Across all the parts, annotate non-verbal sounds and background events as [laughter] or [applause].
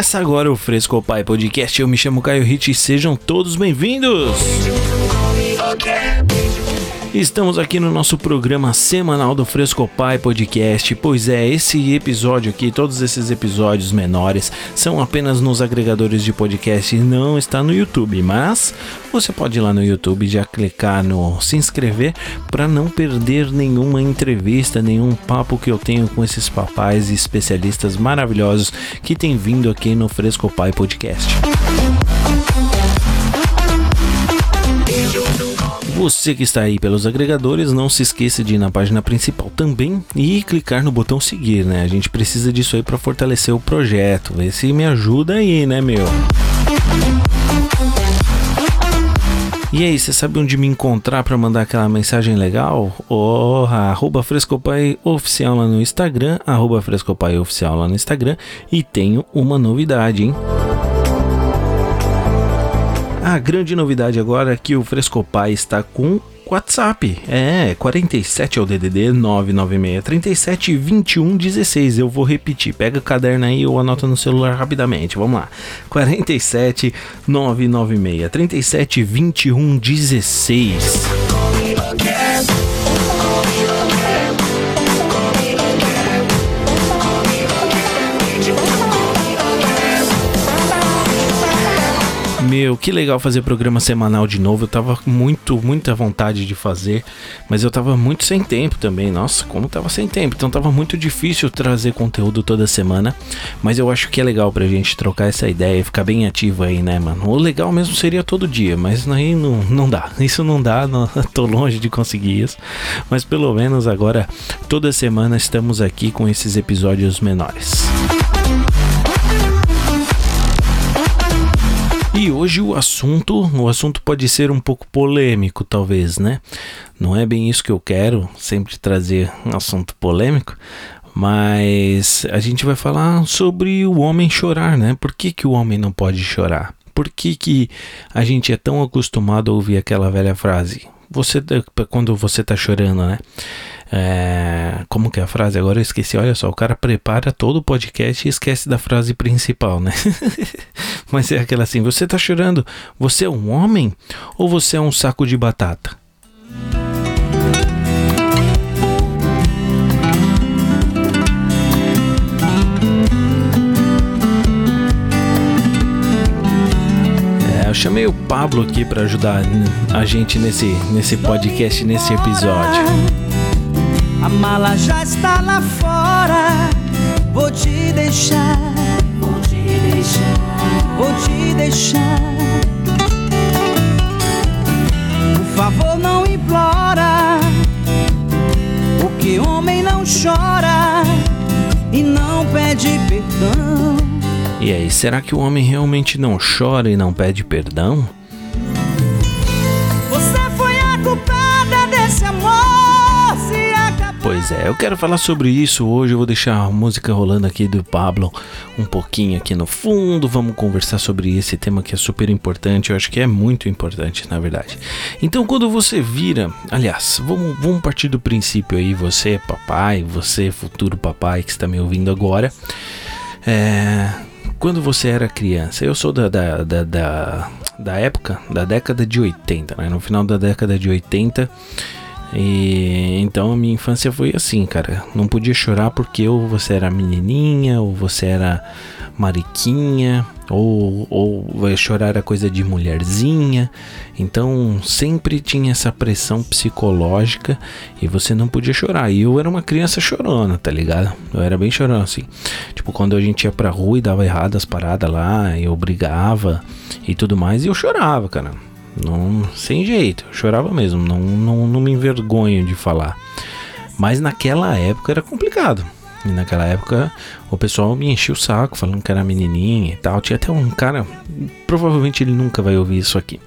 Começa agora o Fresco Pai Podcast. Eu me chamo Caio Hit e sejam todos bem-vindos. Estamos aqui no nosso programa semanal do Fresco Pai Podcast. Pois é, esse episódio aqui, todos esses episódios menores, são apenas nos agregadores de podcast e não está no YouTube. Mas você pode ir lá no YouTube já clicar no se inscrever para não perder nenhuma entrevista, nenhum papo que eu tenho com esses papais e especialistas maravilhosos que têm vindo aqui no Fresco Pai Podcast. Você que está aí pelos agregadores, não se esqueça de ir na página principal também e clicar no botão seguir, né? A gente precisa disso aí para fortalecer o projeto. Vê se me ajuda aí, né, meu? E aí, você sabe onde me encontrar para mandar aquela mensagem legal? Oh, arroba Frescopai Oficial lá no Instagram, arroba Frescopai Oficial lá no Instagram. E tenho uma novidade, hein? A grande novidade agora é que o Frescopai está com WhatsApp. É, 47 é o DDD 996 37 21 16. Eu vou repetir. Pega o caderno aí ou anota no celular rapidamente. Vamos lá. 47 996 37 21 16. Meu, que legal fazer programa semanal de novo. Eu tava muito, muita vontade de fazer, mas eu tava muito sem tempo também. Nossa, como tava sem tempo. Então tava muito difícil trazer conteúdo toda semana. Mas eu acho que é legal pra gente trocar essa ideia e ficar bem ativo aí, né, mano? O legal mesmo seria todo dia, mas aí não, não dá. [laughs] Isso não dá, não, [laughs] tô longe de conseguir isso. Mas pelo menos agora, toda semana estamos aqui com esses episódios menores. E hoje o assunto, o assunto pode ser um pouco polêmico, talvez, né? Não é bem isso que eu quero, sempre trazer um assunto polêmico, mas a gente vai falar sobre o homem chorar, né? Por que, que o homem não pode chorar? Por que, que a gente é tão acostumado a ouvir aquela velha frase? Você, quando você tá chorando, né? É, como que é a frase? Agora eu esqueci. Olha só, o cara prepara todo o podcast e esquece da frase principal, né? [laughs] Mas é aquela assim: você tá chorando? Você é um homem ou você é um saco de batata? É, eu chamei o Pablo aqui para ajudar a gente nesse, nesse podcast, nesse episódio. A mala já está lá fora. Vou te deixar. Vou te deixar. Vou te deixar. Por favor, não implora. Porque homem não chora e não pede perdão. E aí, será que o homem realmente não chora e não pede perdão? É, eu quero falar sobre isso hoje. Eu vou deixar a música rolando aqui do Pablo um pouquinho aqui no fundo. Vamos conversar sobre esse tema que é super importante. Eu acho que é muito importante, na verdade. Então, quando você vira, aliás, vamos, vamos partir do princípio aí, você papai, você futuro papai que está me ouvindo agora. É, quando você era criança, eu sou da, da, da, da, da época, da década de 80, né? No final da década de 80. E então a minha infância foi assim, cara. Não podia chorar porque ou você era menininha, ou você era mariquinha, ou, ou chorar era coisa de mulherzinha. Então sempre tinha essa pressão psicológica e você não podia chorar. E eu era uma criança chorona, tá ligado? Eu era bem chorão assim. Tipo, quando a gente ia pra rua e dava errado as paradas lá, eu brigava e tudo mais, e eu chorava, cara. Não, sem jeito, eu chorava mesmo, não, não, não me envergonho de falar. Mas naquela época era complicado. E naquela época o pessoal me enchia o saco falando que era menininha e tal. Tinha até um cara, provavelmente ele nunca vai ouvir isso aqui,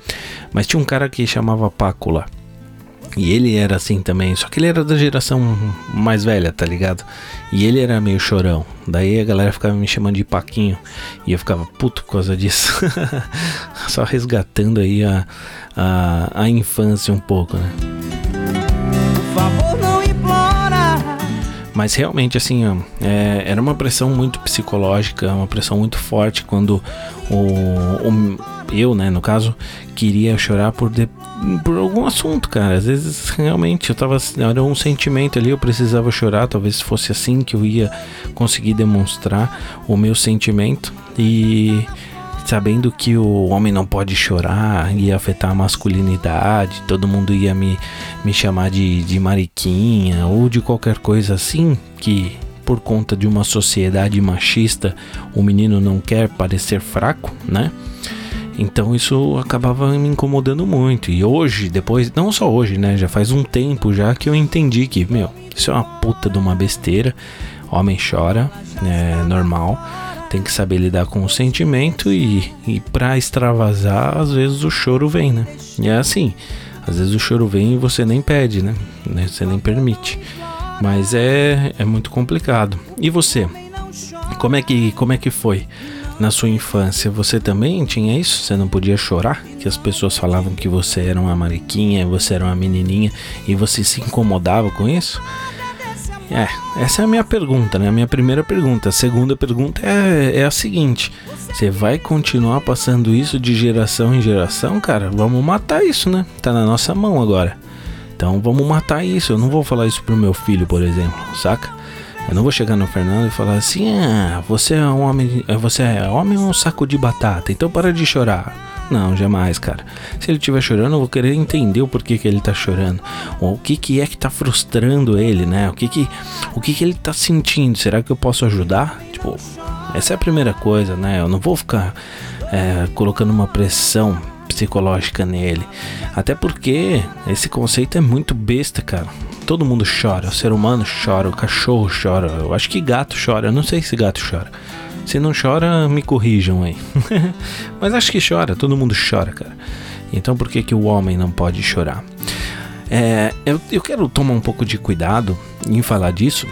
mas tinha um cara que chamava Paco lá. E ele era assim também, só que ele era da geração mais velha, tá ligado? E ele era meio chorão. Daí a galera ficava me chamando de Paquinho. E eu ficava puto por causa disso. [laughs] só resgatando aí a, a, a infância um pouco, né? Por favor, não implora. Mas realmente, assim, ó, é, era uma pressão muito psicológica, uma pressão muito forte quando o, o eu, né, no caso, queria chorar por, de, por algum assunto, cara. Às vezes, realmente, eu tava. Era um sentimento ali, eu precisava chorar. Talvez fosse assim que eu ia conseguir demonstrar o meu sentimento. E sabendo que o homem não pode chorar, ia afetar a masculinidade, todo mundo ia me, me chamar de, de mariquinha ou de qualquer coisa assim, que por conta de uma sociedade machista o menino não quer parecer fraco, né? Então isso acabava me incomodando muito. E hoje, depois, não só hoje, né? Já faz um tempo já que eu entendi que, meu, isso é uma puta de uma besteira. Homem chora, é normal tem que saber lidar com o sentimento e, e para extravasar, às vezes o choro vem, né? E é assim, às vezes o choro vem e você nem pede, né? Você nem permite. Mas é, é muito complicado. E você? Como é que como é que foi na sua infância? Você também tinha isso? Você não podia chorar? Que as pessoas falavam que você era uma mariquinha, você era uma menininha e você se incomodava com isso? É, essa é a minha pergunta, né? A minha primeira pergunta. A segunda pergunta é, é a seguinte: você vai continuar passando isso de geração em geração, cara? Vamos matar isso, né? Tá na nossa mão agora. Então vamos matar isso. Eu não vou falar isso pro meu filho, por exemplo, saca? Eu não vou chegar no Fernando e falar assim: ah, você é um homem, você é homem ou um saco de batata, então para de chorar. Não, jamais, cara. Se ele estiver chorando, eu vou querer entender o porquê que ele tá chorando. O que que é que tá frustrando ele, né? O que que, o que que ele tá sentindo? Será que eu posso ajudar? Tipo, essa é a primeira coisa, né? Eu não vou ficar é, colocando uma pressão psicológica nele. Até porque esse conceito é muito besta, cara. Todo mundo chora, o ser humano chora, o cachorro chora, eu acho que gato chora, eu não sei se gato chora. Se não chora, me corrijam aí. [laughs] Mas acho que chora, todo mundo chora, cara. Então por que, que o homem não pode chorar? É, eu, eu quero tomar um pouco de cuidado em falar disso,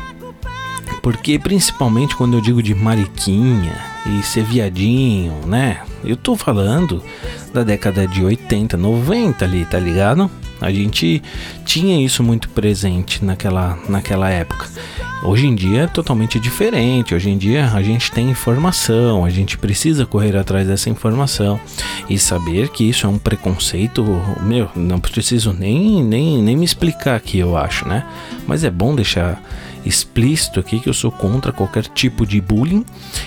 porque principalmente quando eu digo de mariquinha e ser viadinho, né? Eu tô falando da década de 80, 90 ali, tá ligado? A gente tinha isso muito presente naquela, naquela época. Hoje em dia é totalmente diferente. Hoje em dia a gente tem informação, a gente precisa correr atrás dessa informação e saber que isso é um preconceito. Meu, não preciso nem, nem, nem me explicar aqui, eu acho, né? Mas é bom deixar explícito aqui que eu sou contra qualquer tipo de bullying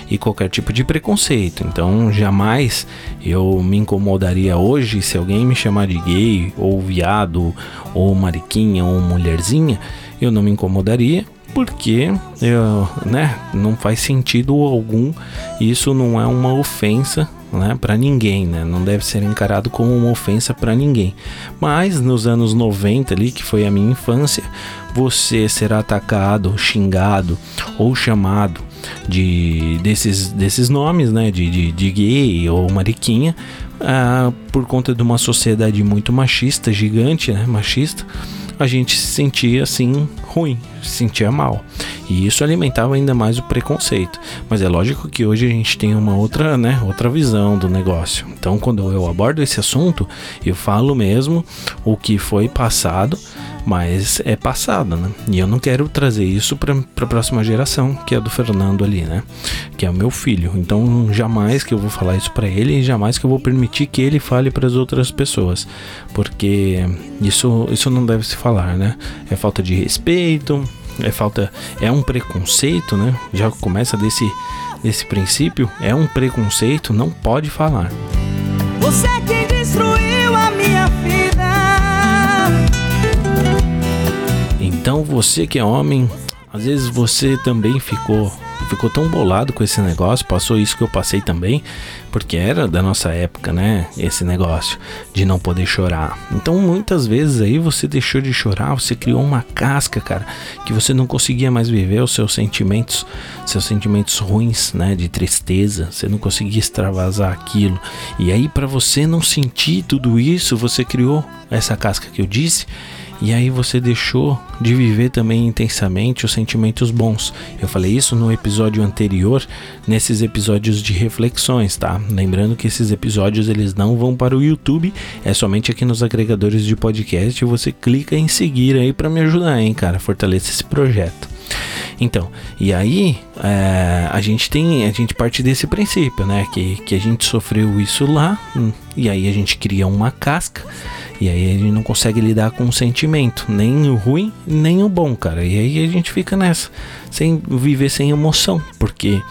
e qualquer tipo de preconceito. Então, jamais eu me incomodaria hoje se alguém me chamar de gay ou viado ou mariquinha ou mulherzinha, eu não me incomodaria porque eu, né, não faz sentido algum. Isso não é uma ofensa né, para ninguém, né? Não deve ser encarado como uma ofensa para ninguém. Mas nos anos 90 ali, que foi a minha infância, você será atacado, xingado ou chamado de desses, desses nomes, né, de, de, de gay ou mariquinha, ah, por conta de uma sociedade muito machista, gigante, né, machista a gente se sentia assim ruim, se sentia mal. E isso alimentava ainda mais o preconceito. Mas é lógico que hoje a gente tem uma outra, né, outra visão do negócio. Então, quando eu abordo esse assunto, eu falo mesmo o que foi passado mas é passada, né? E eu não quero trazer isso para a próxima geração, que é do Fernando ali, né? Que é o meu filho. Então, jamais que eu vou falar isso para ele e jamais que eu vou permitir que ele fale para as outras pessoas, porque isso isso não deve se falar, né? É falta de respeito, é falta é um preconceito, né? Já começa desse desse princípio, é um preconceito, não pode falar. Você que destruiu a minha Então você que é homem, às vezes você também ficou ficou tão bolado com esse negócio, passou isso que eu passei também, porque era da nossa época, né? Esse negócio de não poder chorar. Então muitas vezes aí você deixou de chorar, você criou uma casca, cara, que você não conseguia mais viver os seus sentimentos, seus sentimentos ruins, né? De tristeza, você não conseguia extravasar aquilo. E aí para você não sentir tudo isso, você criou essa casca que eu disse e aí você deixou de viver também intensamente os sentimentos bons. Eu falei isso no episódio anterior, nesses episódios de reflexões, tá? Lembrando que esses episódios eles não vão para o YouTube, é somente aqui nos agregadores de podcast. Você clica em seguir aí para me ajudar, hein, cara, fortalecer esse projeto. Então, e aí é, a gente tem, a gente parte desse princípio, né? Que, que a gente sofreu isso lá, hum, e aí a gente cria uma casca, e aí a gente não consegue lidar com o sentimento, nem o ruim, nem o bom, cara. E aí a gente fica nessa, sem viver sem emoção, porque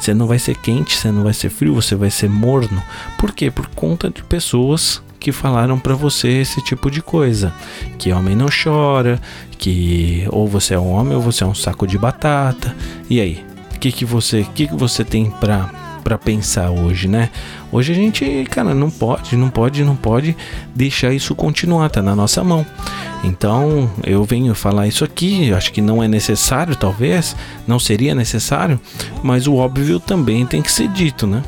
você não vai ser quente, você não vai ser frio, você vai ser morno. Por quê? Por conta de pessoas que falaram para você esse tipo de coisa, que homem não chora, que ou você é um homem ou você é um saco de batata. E aí, o que que você, que que você tem para para pensar hoje, né? Hoje a gente, cara, não pode, não pode, não pode deixar isso continuar, tá na nossa mão. Então, eu venho falar isso aqui, acho que não é necessário, talvez, não seria necessário, mas o óbvio também tem que ser dito, né?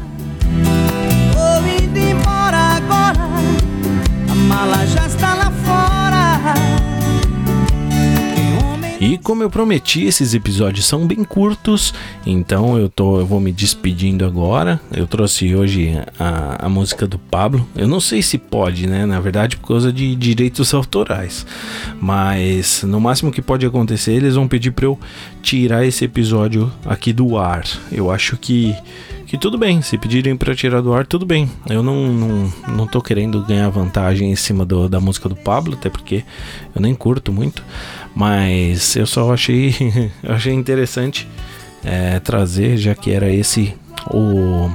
E como eu prometi, esses episódios são bem curtos, então eu, tô, eu vou me despedindo agora. Eu trouxe hoje a, a música do Pablo. Eu não sei se pode, né? Na verdade, por causa de direitos autorais. Mas no máximo que pode acontecer, eles vão pedir para eu tirar esse episódio aqui do ar. Eu acho que que tudo bem, se pedirem para tirar do ar, tudo bem. Eu não, não, não tô querendo ganhar vantagem em cima do, da música do Pablo, até porque eu nem curto muito. Mas eu só achei, [laughs] achei interessante é, trazer, já que era esse o,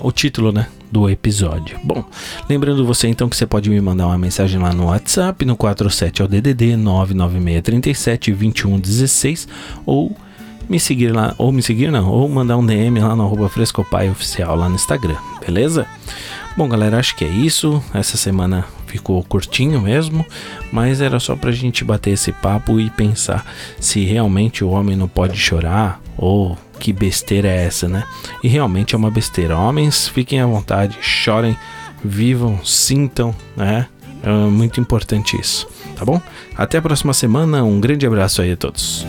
o título, né? do episódio. Bom, lembrando você então que você pode me mandar uma mensagem lá no WhatsApp no 47 ao DDD 99637 2116 ou me seguir lá, ou me seguir não, ou mandar um DM lá no arroba Frescopai Oficial lá no Instagram, beleza? Bom, galera, acho que é isso. Essa semana ficou curtinho mesmo, mas era só pra gente bater esse papo e pensar se realmente o homem não pode chorar ou que besteira é essa, né? E realmente é uma besteira. Homens, fiquem à vontade, chorem, vivam, sintam, né? É muito importante isso, tá bom? Até a próxima semana, um grande abraço aí a todos.